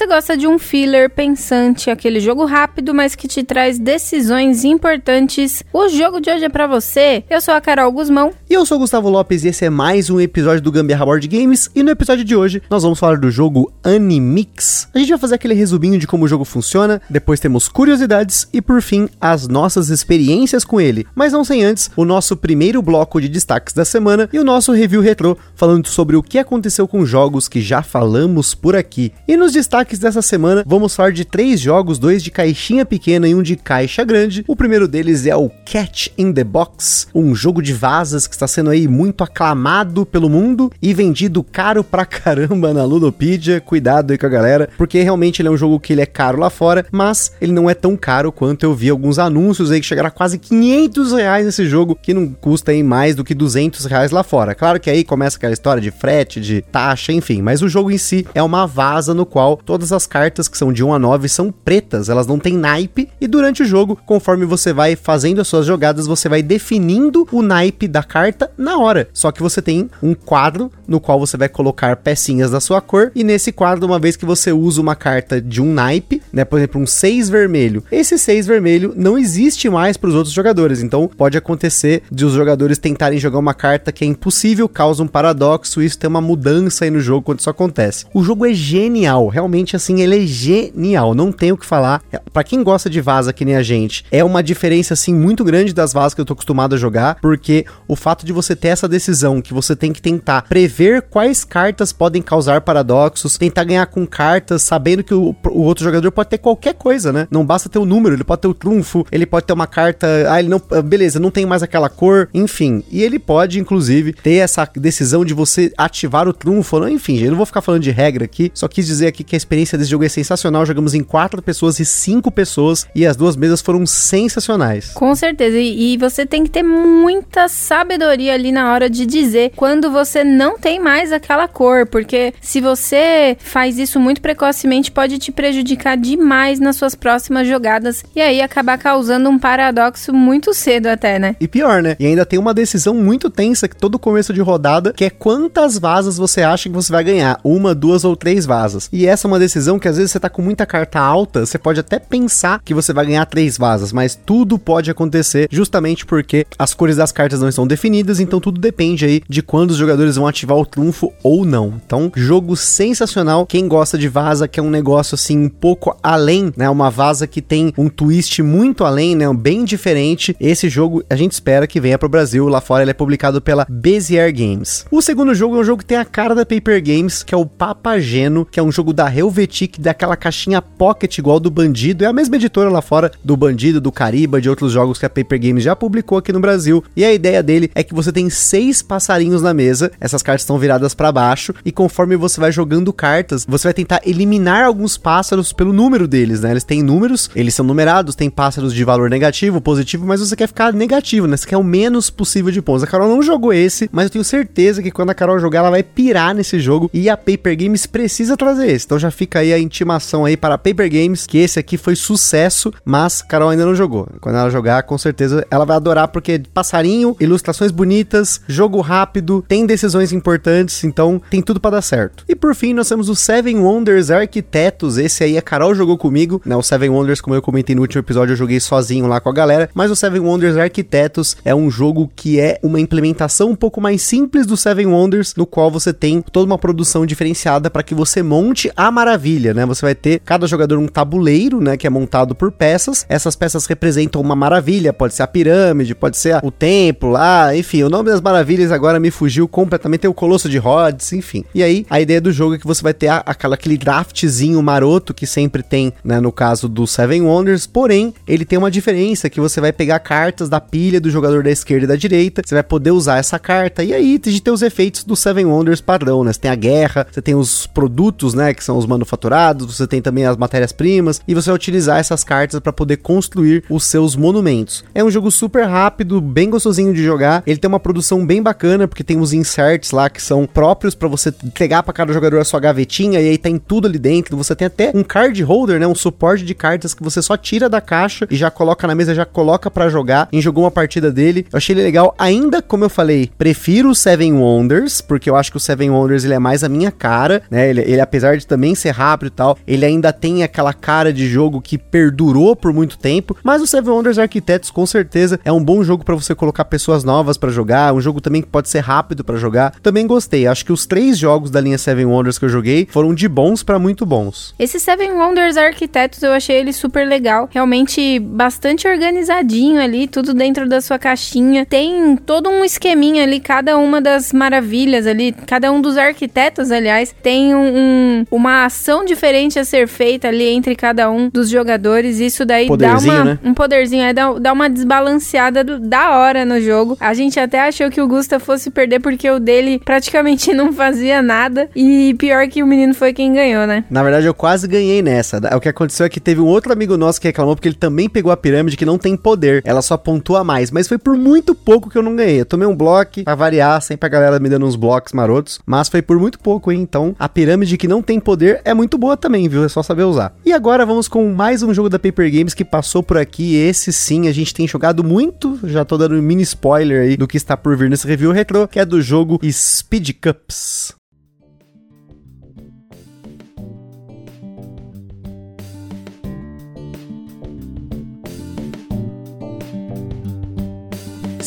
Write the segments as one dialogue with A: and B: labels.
A: Você gosta de um filler pensante, aquele jogo rápido, mas que te traz decisões importantes, o jogo de hoje é para você. Eu sou a Carol Guzmão.
B: E eu sou o Gustavo Lopes e esse é mais um episódio do Gambiarra Board Games. E no episódio de hoje nós vamos falar do jogo Animix. A gente vai fazer aquele resuminho de como o jogo funciona, depois temos curiosidades e por fim as nossas experiências com ele. Mas não sem antes o nosso primeiro bloco de destaques da semana e o nosso review retrô falando sobre o que aconteceu com jogos que já falamos por aqui. E nos destaques dessa semana, vamos falar de três jogos, dois de caixinha pequena e um de caixa grande. O primeiro deles é o Catch in the Box, um jogo de vasas que está sendo aí muito aclamado pelo mundo e vendido caro pra caramba na Ludopedia. Cuidado aí com a galera, porque realmente ele é um jogo que ele é caro lá fora, mas ele não é tão caro quanto eu vi alguns anúncios aí que chegaram a quase 500 reais nesse jogo, que não custa aí mais do que 200 reais lá fora. Claro que aí começa aquela história de frete, de taxa, enfim, mas o jogo em si é uma vaza no qual todas as cartas que são de 1 a 9 são pretas, elas não têm naipe, e durante o jogo, conforme você vai fazendo as suas jogadas, você vai definindo o naipe da carta na hora. Só que você tem um quadro no qual você vai colocar pecinhas da sua cor, e nesse quadro, uma vez que você usa uma carta de um naipe, né, por exemplo, um 6 vermelho, esse 6 vermelho não existe mais para os outros jogadores, então pode acontecer de os jogadores tentarem jogar uma carta que é impossível, causa um paradoxo, isso tem uma mudança aí no jogo quando isso acontece. O jogo é genial, realmente assim, ele é genial, não tenho o que falar. Para quem gosta de vaza que nem a gente, é uma diferença assim muito grande das vazas que eu tô acostumado a jogar, porque o fato de você ter essa decisão que você tem que tentar prever quais cartas podem causar paradoxos, tentar ganhar com cartas, sabendo que o, o outro jogador pode ter qualquer coisa, né? Não basta ter o um número, ele pode ter o trunfo, ele pode ter uma carta, ah, ele não, beleza, não tem mais aquela cor, enfim. E ele pode inclusive ter essa decisão de você ativar o trunfo, enfim, eu não vou ficar falando de regra aqui, só quis dizer aqui que a experiência desse jogo é sensacional. Jogamos em quatro pessoas e cinco pessoas e as duas mesas foram sensacionais.
A: Com certeza. E, e você tem que ter muita sabedoria ali na hora de dizer quando você não tem mais aquela cor, porque se você faz isso muito precocemente, pode te prejudicar demais nas suas próximas jogadas e aí acabar causando um paradoxo muito cedo até, né?
B: E pior, né? E ainda tem uma decisão muito tensa que todo começo de rodada, que é quantas vasas você acha que você vai ganhar, uma, duas ou três vasas. E essa é uma decisão que às vezes você tá com muita carta alta, você pode até pensar que você vai ganhar três vasas, mas tudo pode acontecer justamente porque as cores das cartas não estão definidas, então tudo depende aí de quando os jogadores vão ativar o trunfo ou não. Então, jogo sensacional. Quem gosta de vaza, que é um negócio assim um pouco além, né? Uma vaza que tem um twist muito além, né? Bem diferente. Esse jogo a gente espera que venha pro Brasil. Lá fora ele é publicado pela Bezier Games. O segundo jogo é um jogo que tem a cara da Paper Games, que é o Papageno, que é um jogo da Helvetic, daquela caixinha pocket igual do Bandido. É a mesma editora lá fora do Bandido, do Cariba, de outros jogos que a Paper Games já publicou aqui no Brasil. E a ideia dele é que você tem seis passarinhos na mesa, essas cartas estão viradas para baixo, e conforme você vai jogando cartas, você vai tentar eliminar alguns pássaros pelo número deles, né? Eles têm números, eles são numerados, tem pássaros de valor negativo, positivo, mas você quer ficar negativo, né? Você quer o menos possível de pontos. A Carol não jogou esse, mas eu tenho certeza que quando a Carol jogar, ela vai pirar nesse jogo e a Paper Games precisa trazer esse. Então já fica aí a intimação aí para Paper Games, que esse aqui foi sucesso, mas Carol ainda não jogou. Quando ela jogar, com certeza ela vai adorar, porque passarinho, ilustrações bonitas, jogo rápido, tem decisões importantes, então tem tudo para dar certo. E por fim, nós temos o Seven Wonders Arquitetos, esse aí a Carol jogou comigo, né? O Seven Wonders, como eu comentei no último episódio, eu joguei sozinho lá com a galera, mas o Seven Wonders Arquitetos é um jogo que é uma implementação um pouco mais simples do Seven Wonders, no qual você tem toda uma produção diferenciada para que você monte a maravilha, né? Você vai ter cada jogador um tabuleiro, né, que é montado por peças. Essas peças representam uma maravilha, pode ser a pirâmide, pode ser o templo lá, enfim, o nome das maravilhas agora me fugiu completamente, tem o Colosso de Rhodes, enfim. E aí, a ideia do jogo é que você vai ter a, aquela, aquele draftzinho maroto que sempre tem, né, no caso do Seven Wonders, porém, ele tem uma diferença que você vai pegar cartas da pilha do jogador da esquerda e da direita, você vai poder usar essa carta, e aí, ter os efeitos do Seven Wonders padrão, né? Você tem a guerra, você tem os produtos, né, que são os manufaturados, você tem também as matérias-primas e você vai utilizar essas cartas para poder construir os seus monumentos. É um jogo super rápido, bem gostosinho de jogar. Ele tem uma produção bem bacana porque tem os inserts lá que são próprios para você entregar para cada jogador a sua gavetinha e aí tem tudo ali dentro. Você tem até um card holder, né, um suporte de cartas que você só tira da caixa e já coloca na mesa, já coloca para jogar. E jogou uma partida dele. Eu achei ele legal. Ainda como eu falei, prefiro o Seven Wonders, porque eu acho que o Seven Wonders ele é mais a minha cara, né? Ele, ele apesar de também ser rápido e tal, ele ainda tem aquela cara de jogo que perdurou por muito tempo, mas o Seven Wonders Architects com certeza é um bom jogo para você colocar pessoas novas para jogar, um jogo também que pode ser rápido para jogar. Também gostei. Acho que os três jogos da linha Seven Wonders que eu joguei foram de bons para muito bons.
A: Esse Seven Wonders Arquitetos eu achei ele super legal, realmente bastante organizadinho ali, tudo dentro da sua caixinha. Tem todo um esqueminha ali, cada uma das maravilhas ali, cada um dos arquitetos, aliás, tem um, um, uma ação diferente a ser feita ali entre cada um dos jogadores. Isso daí dá uma, né? um poderzinho, é, dá, dá uma desbalanceada do, da hora no jogo. A gente até achou que o Gusta fosse perder porque o dele praticamente não fazia nada. E pior que o menino foi quem ganhou, né?
B: Na verdade, eu quase ganhei nessa. O que aconteceu é que teve um outro amigo nosso que reclamou porque ele também pegou a pirâmide que não tem poder. Ela só pontua mais. Mas foi por muito pouco que eu não ganhei. Eu tomei um bloco pra variar, sempre a galera me dando uns blocos marotos. Mas foi por muito pouco, hein? Então, a pirâmide que não tem poder é muito boa também, viu? É só saber usar. E agora vamos com mais um jogo da Paper Games que passou por aqui. Esse sim, a gente tem jogado muito. Já tô dando um mini spoiler aí do que está por vir nesse review retro, que é do jogo Speed Cups.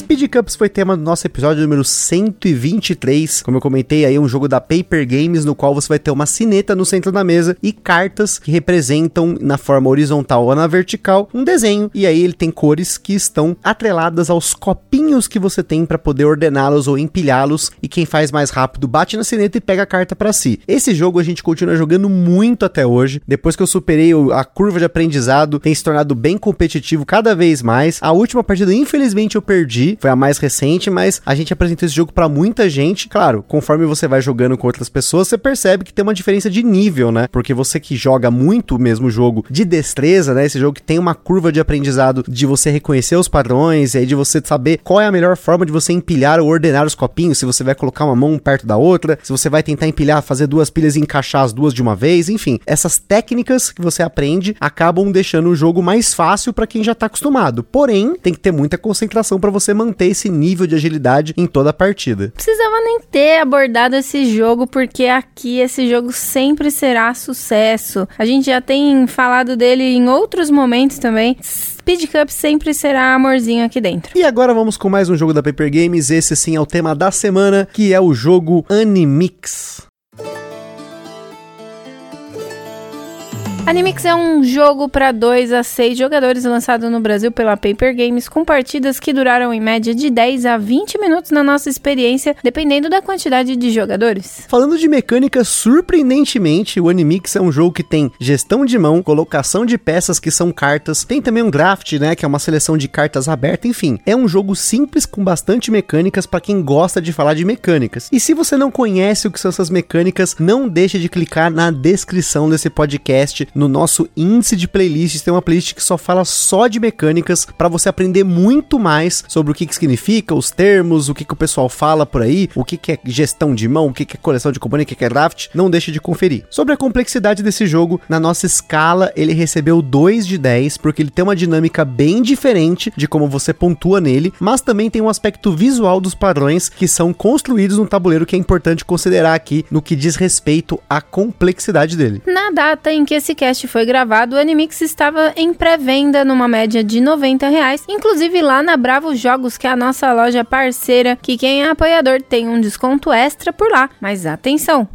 B: Speed Cups foi tema do nosso episódio número 123. Como eu comentei aí, é um jogo da Paper Games no qual você vai ter uma sineta no centro da mesa e cartas que representam na forma horizontal ou na vertical um desenho. E aí ele tem cores que estão atreladas aos copinhos que você tem para poder ordená-los ou empilhá-los. E quem faz mais rápido bate na sineta e pega a carta para si. Esse jogo a gente continua jogando muito até hoje. Depois que eu superei a curva de aprendizado, tem se tornado bem competitivo cada vez mais. A última partida, infelizmente, eu perdi foi a mais recente, mas a gente apresentou esse jogo para muita gente. Claro, conforme você vai jogando com outras pessoas, você percebe que tem uma diferença de nível, né? Porque você que joga muito o mesmo jogo de destreza, né? Esse jogo que tem uma curva de aprendizado de você reconhecer os padrões e aí de você saber qual é a melhor forma de você empilhar ou ordenar os copinhos, se você vai colocar uma mão perto da outra, se você vai tentar empilhar, fazer duas pilhas e encaixar as duas de uma vez, enfim. Essas técnicas que você aprende acabam deixando o jogo mais fácil para quem já tá acostumado. Porém, tem que ter muita concentração para você manter manter esse nível de agilidade em toda a partida.
A: Precisava nem ter abordado esse jogo, porque aqui esse jogo sempre será sucesso. A gente já tem falado dele em outros momentos também. Speed Cup sempre será amorzinho aqui dentro.
B: E agora vamos com mais um jogo da Paper Games. Esse sim é o tema da semana, que é o jogo Animix.
A: Animix é um jogo para 2 a 6 jogadores lançado no Brasil pela Paper Games, com partidas que duraram em média de 10 a 20 minutos na nossa experiência, dependendo da quantidade de jogadores.
B: Falando de mecânica, surpreendentemente, o Animix é um jogo que tem gestão de mão, colocação de peças que são cartas, tem também um draft, né, que é uma seleção de cartas aberta, enfim, é um jogo simples com bastante mecânicas para quem gosta de falar de mecânicas. E se você não conhece o que são essas mecânicas, não deixe de clicar na descrição desse podcast no nosso índice de playlists. Tem uma playlist que só fala só de mecânicas para você aprender muito mais sobre o que, que significa, os termos, o que, que o pessoal fala por aí, o que, que é gestão de mão, o que, que é coleção de componentes, o que, que é draft. Não deixe de conferir. Sobre a complexidade desse jogo, na nossa escala ele recebeu 2 de 10 porque ele tem uma dinâmica bem diferente de como você pontua nele, mas também tem um aspecto visual dos padrões que são construídos no tabuleiro que é importante considerar aqui no que diz respeito à complexidade dele.
A: Na data em que esse podcast foi gravado, o Animix estava em pré-venda numa média de 90 reais, inclusive lá na Bravo Jogos, que é a nossa loja parceira, que quem é apoiador tem um desconto extra por lá. Mas atenção!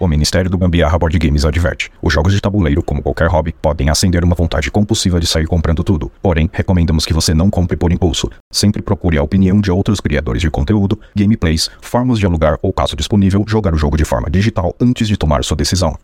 C: O Ministério do Gambiarra Board Games adverte: os jogos de tabuleiro, como qualquer hobby, podem acender uma vontade compulsiva de sair comprando tudo. Porém, recomendamos que você não compre por impulso. Sempre procure a opinião de outros criadores de conteúdo, gameplays, formas de alugar ou, caso disponível, jogar o jogo de forma digital antes de tomar sua decisão.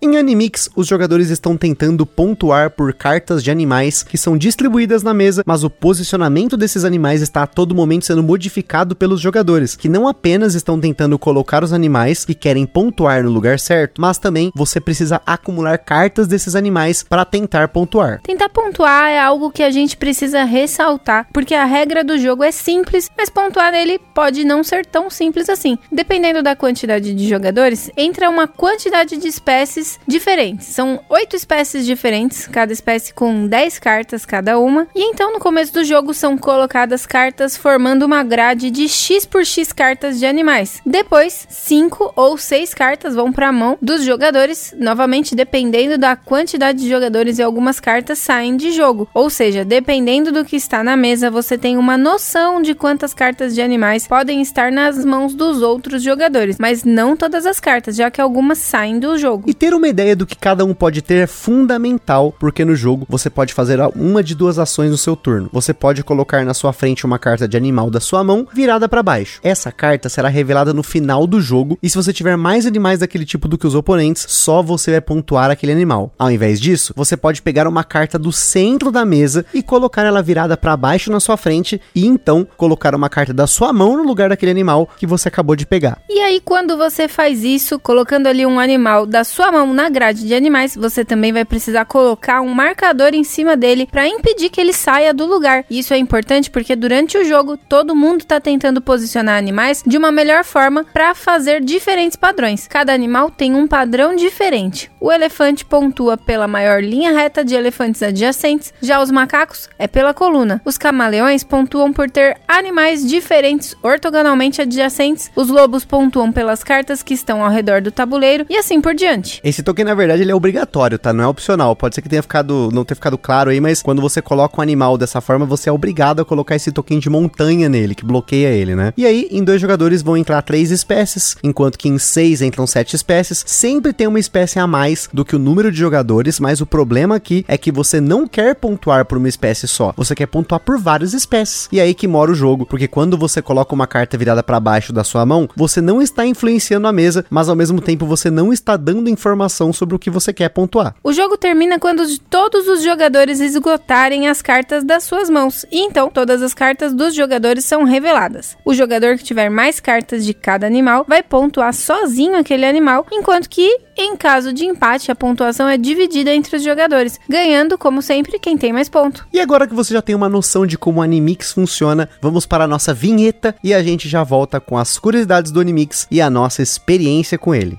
B: Em Animix, os jogadores estão tentando pontuar por cartas de animais que são distribuídas na mesa, mas o posicionamento desses animais está a todo momento sendo modificado pelos jogadores, que não apenas estão tentando colocar os animais que querem pontuar no lugar certo, mas também você precisa acumular cartas desses animais para tentar pontuar.
A: Tentar pontuar é algo que a gente precisa ressaltar, porque a regra do jogo é simples, mas pontuar nele pode não ser tão simples assim. Dependendo da quantidade de jogadores, entra uma quantidade de espécies diferentes. São oito espécies diferentes, cada espécie com 10 cartas cada uma. E então no começo do jogo são colocadas cartas formando uma grade de X por X cartas de animais. Depois, 5 ou 6 cartas vão para a mão dos jogadores, novamente dependendo da quantidade de jogadores e algumas cartas saem de jogo. Ou seja, dependendo do que está na mesa, você tem uma noção de quantas cartas de animais podem estar nas mãos dos outros jogadores, mas não todas as cartas, já que algumas saem do jogo.
B: E ter uma ideia do que cada um pode ter é fundamental, porque no jogo você pode fazer uma de duas ações no seu turno. Você pode colocar na sua frente uma carta de animal da sua mão virada para baixo. Essa carta será revelada no final do jogo e se você tiver mais animais daquele tipo do que os oponentes, só você vai pontuar aquele animal. Ao invés disso, você pode pegar uma carta do centro da mesa e colocar ela virada para baixo na sua frente e então colocar uma carta da sua mão no lugar daquele animal que você acabou de pegar.
A: E aí quando você faz isso, colocando ali um animal da sua mão na grade de animais, você também vai precisar colocar um marcador em cima dele para impedir que ele saia do lugar. Isso é importante porque durante o jogo todo mundo está tentando posicionar animais de uma melhor forma para fazer diferentes padrões. Cada animal tem um padrão diferente. O elefante pontua pela maior linha reta de elefantes adjacentes, já os macacos é pela coluna. Os camaleões pontuam por ter animais diferentes ortogonalmente adjacentes, os lobos pontuam pelas cartas que estão ao redor do tabuleiro e assim por diante.
B: Esse token, na verdade, ele é obrigatório, tá? Não é opcional. Pode ser que tenha ficado, não ter ficado claro aí, mas quando você coloca um animal dessa forma, você é obrigado a colocar esse token de montanha nele, que bloqueia ele, né? E aí, em dois jogadores vão entrar três espécies, enquanto que em seis entram sete espécies. Sempre tem uma espécie a mais do que o número de jogadores, mas o problema aqui é que você não quer pontuar por uma espécie só, você quer pontuar por várias espécies. E aí que mora o jogo, porque quando você coloca uma carta virada para baixo da sua mão, você não está influenciando a mesa, mas ao mesmo tempo você não está dando informação sobre o que você quer pontuar.
A: O jogo termina quando todos os jogadores esgotarem as cartas das suas mãos, e então todas as cartas dos jogadores são reveladas. O jogador que tiver mais cartas de cada animal vai pontuar sozinho aquele animal, enquanto que em caso de empate, a pontuação é dividida entre os jogadores, ganhando, como sempre, quem tem mais ponto.
B: E agora que você já tem uma noção de como o Animix funciona, vamos para a nossa vinheta e a gente já volta com as curiosidades do Animix e a nossa experiência com ele.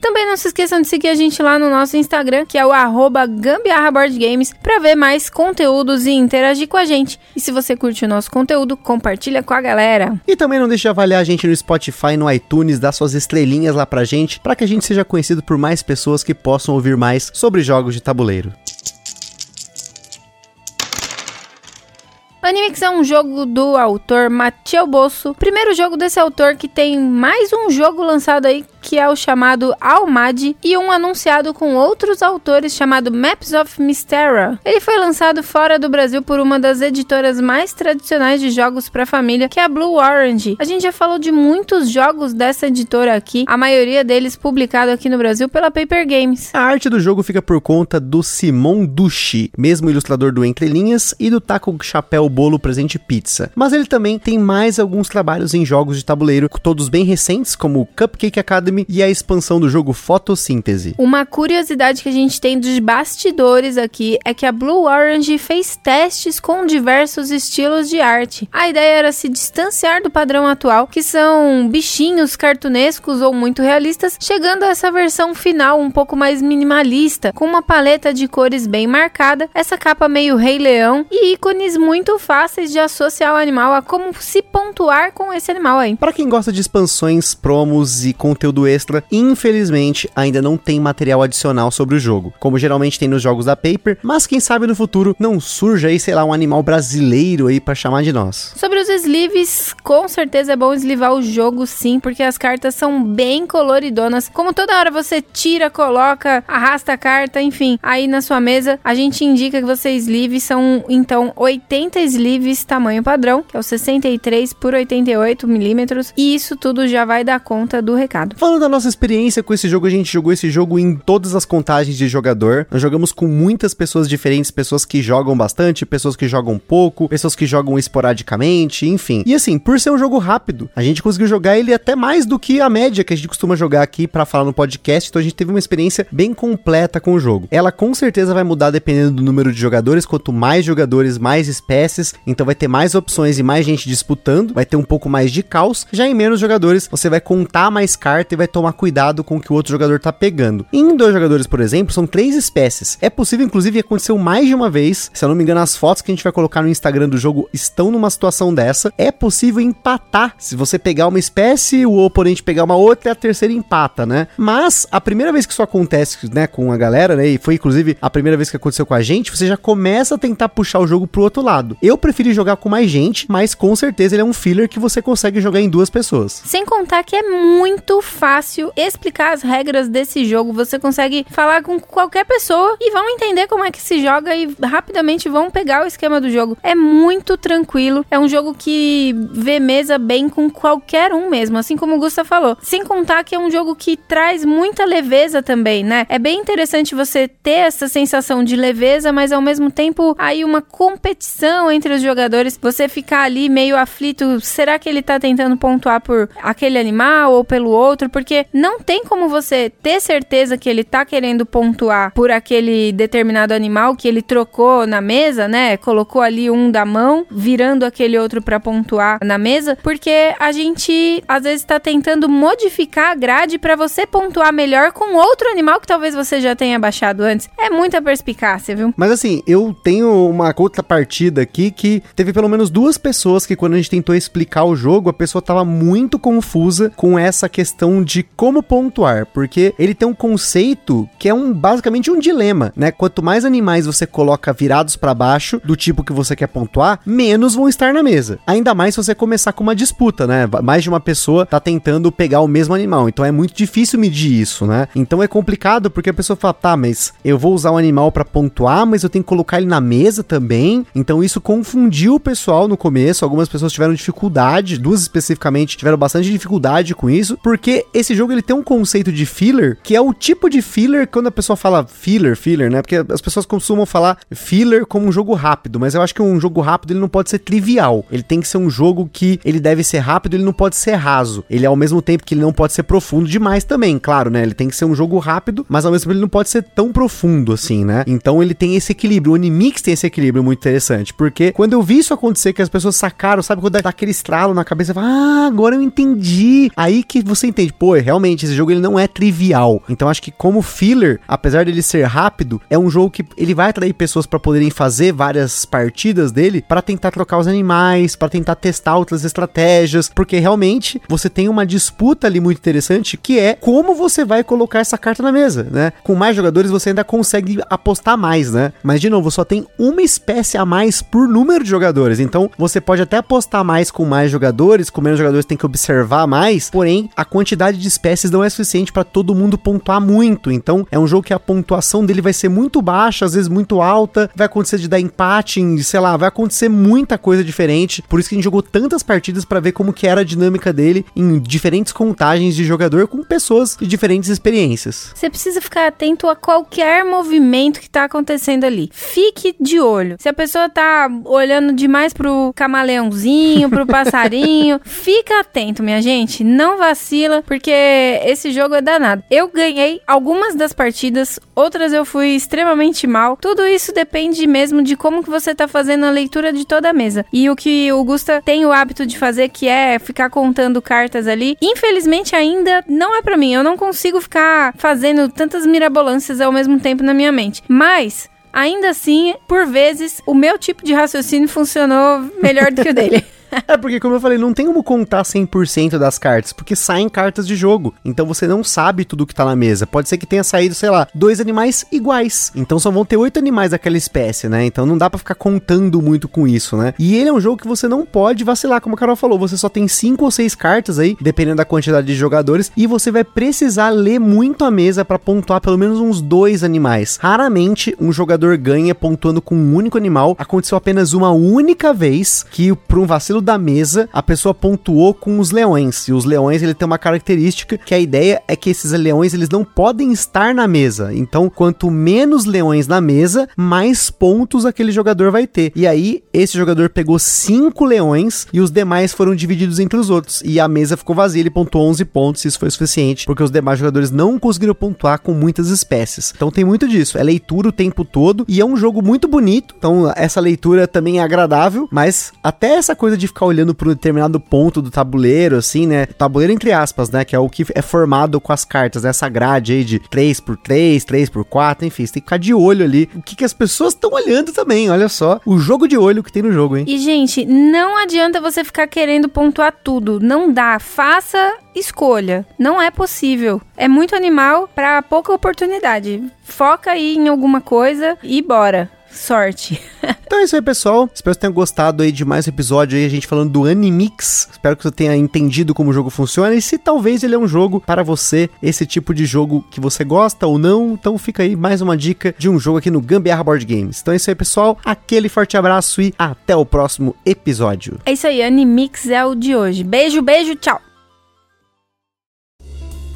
A: Também não se esqueçam de seguir a gente lá no nosso Instagram, que é o arroba Gambiarra Board Games, para ver mais conteúdos e interagir com a gente. E se você curte o nosso conteúdo, compartilha com a galera.
B: E também não deixe de avaliar a gente no Spotify, no iTunes, dar suas estrelinhas lá pra gente, para que a gente seja conhecido por mais pessoas que possam ouvir mais sobre jogos de tabuleiro.
A: Animix é um jogo do autor Mathieu Bosso, primeiro jogo desse autor que tem mais um jogo lançado aí que é o chamado Almad, e um anunciado com outros autores chamado Maps of Mystera. Ele foi lançado fora do Brasil por uma das editoras mais tradicionais de jogos para família, que é a Blue Orange. A gente já falou de muitos jogos dessa editora aqui, a maioria deles publicado aqui no Brasil pela Paper Games.
B: A arte do jogo fica por conta do Simon Dushi, mesmo ilustrador do Entre Linhas e do Taco Chapéu Bolo Presente Pizza. Mas ele também tem mais alguns trabalhos em jogos de tabuleiro, todos bem recentes, como Cupcake Academy e a expansão do jogo Fotossíntese.
A: Uma curiosidade que a gente tem dos bastidores aqui é que a Blue Orange fez testes com diversos estilos de arte. A ideia era se distanciar do padrão atual, que são bichinhos cartunescos ou muito realistas, chegando a essa versão final um pouco mais minimalista, com uma paleta de cores bem marcada, essa capa meio Rei Leão e ícones muito fáceis de associar o animal a como se pontuar com esse animal aí.
B: Para quem gosta de expansões, promos e conteúdo extra, infelizmente ainda não tem material adicional sobre o jogo, como geralmente tem nos jogos da Paper, mas quem sabe no futuro não surja aí, sei lá, um animal brasileiro aí para chamar de nós.
A: Sobre os sleeves, com certeza é bom eslivar o jogo sim, porque as cartas são bem coloridonas. Como toda hora você tira, coloca, arrasta a carta, enfim, aí na sua mesa a gente indica que você sleeve são então 80 sleeves tamanho padrão, que é o 63 por 88 milímetros, e isso tudo já vai dar conta do recado.
B: Falando da nossa experiência com esse jogo, a gente jogou esse jogo em todas as contagens de jogador. Nós jogamos com muitas pessoas diferentes, pessoas que jogam bastante, pessoas que jogam pouco, pessoas que jogam esporadicamente, enfim. E assim, por ser um jogo rápido, a gente conseguiu jogar ele até mais do que a média que a gente costuma jogar aqui para falar no podcast, então a gente teve uma experiência bem completa com o jogo. Ela com certeza vai mudar dependendo do número de jogadores, quanto mais jogadores, mais espécies, então vai ter mais opções e mais gente disputando, vai ter um pouco mais de caos. Já em menos jogadores, você vai contar mais carta e vai tomar cuidado com o que o outro jogador tá pegando. Em dois jogadores, por exemplo, são três espécies. É possível, inclusive, aconteceu mais de uma vez. Se eu não me engano, as fotos que a gente vai colocar no Instagram do jogo estão numa situação dessa. É possível empatar. Se você pegar uma espécie, o oponente pegar uma outra, a terceira empata, né? Mas a primeira vez que isso acontece, né, com a galera, né, e foi inclusive a primeira vez que aconteceu com a gente, você já começa a tentar puxar o jogo pro outro lado. Eu preferi jogar com mais gente, mas com certeza ele é um filler que você consegue jogar em duas pessoas.
A: Sem contar que é muito fácil explicar as regras desse jogo. Você consegue falar com qualquer pessoa e vão entender como é que se joga e rapidamente vão pegar o esquema do jogo. É muito tranquilo. É um jogo que vê mesa bem com qualquer um mesmo, assim como o Gusta falou. Sem contar que é um jogo que traz muita leveza também, né? É bem interessante você ter essa sensação de leveza, mas ao mesmo tempo aí uma competição entre os jogadores. Você ficar ali meio aflito, será que ele tá tentando pontuar por aquele animal ou pelo outro? Porque não tem como você ter certeza que ele tá querendo pontuar por aquele determinado animal que ele trocou na mesa, né? Colocou ali um da mão, virando aquele outro para pontuar na mesa, porque a gente às vezes tá tentando modificar a grade para você pontuar melhor com outro animal que talvez você já tenha baixado antes. É muita perspicácia, viu?
B: Mas assim, eu tenho uma outra partida aqui que teve pelo menos duas pessoas que quando a gente tentou explicar o jogo, a pessoa tava muito confusa com essa questão de como pontuar, porque ele tem um conceito que é um basicamente um dilema, né? Quanto mais animais você coloca virados para baixo do tipo que você quer pontuar, menos vão estar na mesa. Ainda mais se você começar com uma disputa, né? Mais de uma pessoa tá tentando pegar o mesmo animal, então é muito difícil medir isso, né? Então é complicado porque a pessoa fala, tá, mas eu vou usar o um animal para pontuar, mas eu tenho que colocar ele na mesa também. Então isso confundiu o pessoal no começo. Algumas pessoas tiveram dificuldade, duas especificamente tiveram bastante dificuldade com isso, porque esse jogo ele tem um conceito de filler que é o tipo de filler quando a pessoa fala filler, filler, né? Porque as pessoas costumam falar filler como um jogo rápido, mas eu acho que um jogo rápido ele não pode ser trivial. Ele tem que ser um jogo que ele deve ser rápido, ele não pode ser raso. Ele ao mesmo tempo que ele não pode ser profundo demais também, claro, né? Ele tem que ser um jogo rápido, mas ao mesmo tempo ele não pode ser tão profundo assim, né? Então ele tem esse equilíbrio. O Unimix tem esse equilíbrio muito interessante, porque quando eu vi isso acontecer, que as pessoas sacaram, sabe quando dá aquele estralo na cabeça, fala, ah, agora eu entendi. Aí que você entende, pô, realmente esse jogo ele não é trivial. Então acho que como filler, apesar dele ser rápido, é um jogo que ele vai atrair pessoas para poderem fazer várias partidas dele para tentar trocar os animais, para tentar testar outras estratégias, porque realmente você tem uma disputa ali muito interessante que é como você vai colocar essa carta na mesa, né? Com mais jogadores você ainda consegue apostar mais, né? Mas de novo, só tem uma espécie a mais por número de jogadores. Então você pode até apostar mais com mais jogadores, com menos jogadores tem que observar mais, porém a quantidade de espécies não é suficiente para todo mundo pontuar muito. Então, é um jogo que a pontuação dele vai ser muito baixa, às vezes muito alta, vai acontecer de dar empate, em, sei lá, vai acontecer muita coisa diferente. Por isso que a gente jogou tantas partidas para ver como que era a dinâmica dele em diferentes contagens de jogador com pessoas de diferentes experiências.
A: Você precisa ficar atento a qualquer movimento que tá acontecendo ali. Fique de olho. Se a pessoa tá olhando demais pro camaleãozinho, pro passarinho, fica atento, minha gente. Não vacila, porque esse jogo é danado. Eu ganhei algumas das partidas, outras eu fui extremamente mal. Tudo isso depende mesmo de como que você tá fazendo a leitura de toda a mesa. E o que o Gusta tem o hábito de fazer, que é ficar contando cartas ali, infelizmente ainda não é para mim. Eu não consigo ficar fazendo tantas mirabolâncias ao mesmo tempo na minha mente. Mas Ainda assim, por vezes, o meu tipo de raciocínio funcionou melhor do que o dele.
B: É porque, como eu falei, não tem como contar 100% das cartas, porque saem cartas de jogo. Então você não sabe tudo que tá na mesa. Pode ser que tenha saído, sei lá, dois animais iguais. Então só vão ter oito animais daquela espécie, né? Então não dá para ficar contando muito com isso, né? E ele é um jogo que você não pode vacilar, como a Carol falou. Você só tem cinco ou seis cartas aí, dependendo da quantidade de jogadores, e você vai precisar ler muito a mesa para pontuar pelo menos uns dois animais. Raramente um jogador ganha pontuando com um único animal. Aconteceu apenas uma única vez que, por um vacilo da mesa, a pessoa pontuou com os leões. E os leões, ele tem uma característica que a ideia é que esses leões, eles não podem estar na mesa. Então, quanto menos leões na mesa, mais pontos aquele jogador vai ter. E aí, esse jogador pegou cinco leões e os demais foram divididos entre os outros. E a mesa ficou vazia, ele pontuou 11 pontos, isso foi suficiente, porque os demais jogadores não conseguiram pontuar com muitas espécies. Então tem muito disso, é leitura o tempo todo e é um jogo muito bonito. Então essa leitura também é agradável, mas até essa coisa ficar olhando para um determinado ponto do tabuleiro, assim, né? Tabuleiro entre aspas, né? Que é o que é formado com as cartas, né? essa grade aí de 3x3, 3x4, enfim, você tem que ficar de olho ali. O que, que as pessoas estão olhando também, olha só. O jogo de olho que tem no jogo, hein?
A: E, gente, não adianta você ficar querendo pontuar tudo. Não dá. Faça escolha. Não é possível. É muito animal para pouca oportunidade. Foca aí em alguma coisa e bora sorte.
B: então é isso aí, pessoal. Espero que tenham gostado aí de mais um episódio aí, a gente falando do Animix. Espero que você tenha entendido como o jogo funciona e se talvez ele é um jogo para você, esse tipo de jogo que você gosta ou não. Então fica aí mais uma dica de um jogo aqui no Gambiarra Board Games. Então é isso aí, pessoal. Aquele forte abraço e até o próximo episódio.
A: É isso aí, Animix é o de hoje. Beijo, beijo, tchau.